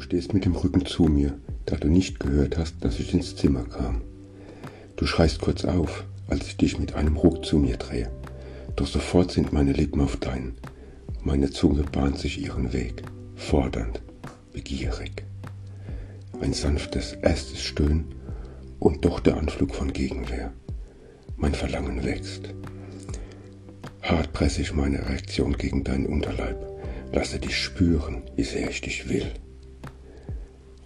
stehst mit dem Rücken zu mir, da du nicht gehört hast, dass ich ins Zimmer kam. Du schreist kurz auf, als ich dich mit einem Ruck zu mir drehe. Doch sofort sind meine Lippen auf deinen. Meine Zunge bahnt sich ihren Weg, fordernd, begierig. Ein sanftes erstes Stöhnen und doch der Anflug von Gegenwehr. Mein Verlangen wächst. Hart presse ich meine Reaktion gegen deinen Unterleib, lasse dich spüren, wie sehr ich dich will.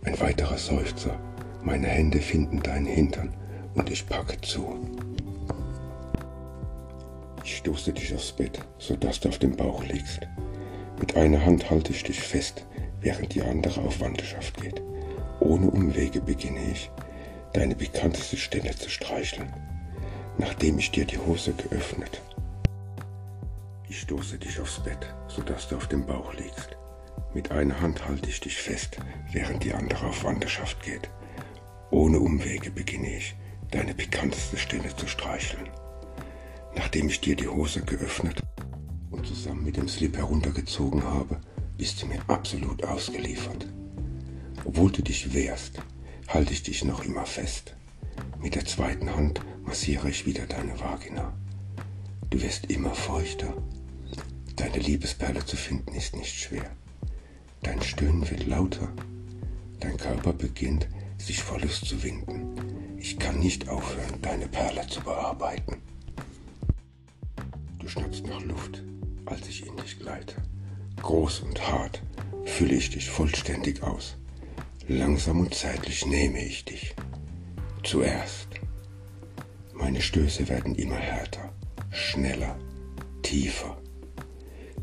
Ein weiterer Seufzer, meine Hände finden deinen Hintern und ich packe zu. Ich stoße dich aufs Bett, sodass du auf dem Bauch liegst. Mit einer Hand halte ich dich fest, während die andere auf Wanderschaft geht. Ohne Umwege beginne ich, deine bekannteste Stelle zu streicheln, nachdem ich dir die Hose geöffnet. Ich stoße dich aufs Bett, sodass du auf dem Bauch liegst. Mit einer Hand halte ich dich fest, während die andere auf Wanderschaft geht. Ohne Umwege beginne ich, deine bekannteste Stelle zu streicheln nachdem ich dir die Hose geöffnet und zusammen mit dem Slip heruntergezogen habe, bist du mir absolut ausgeliefert. Obwohl du dich wehrst, halte ich dich noch immer fest. Mit der zweiten Hand massiere ich wieder deine Vagina. Du wirst immer feuchter. Deine Liebesperle zu finden ist nicht schwer. Dein Stöhnen wird lauter. Dein Körper beginnt, sich vor Lust zu winden. Ich kann nicht aufhören, deine Perle zu bearbeiten. Du schnappst nach Luft, als ich in dich gleite. Groß und hart fülle ich dich vollständig aus. Langsam und zeitlich nehme ich dich. Zuerst. Meine Stöße werden immer härter, schneller, tiefer.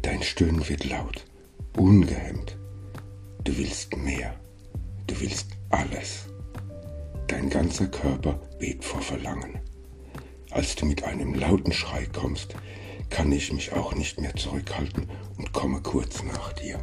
Dein Stöhnen wird laut, ungehemmt. Du willst mehr. Du willst alles. Dein ganzer Körper bebt vor Verlangen. Als du mit einem lauten Schrei kommst, kann ich mich auch nicht mehr zurückhalten und komme kurz nach dir.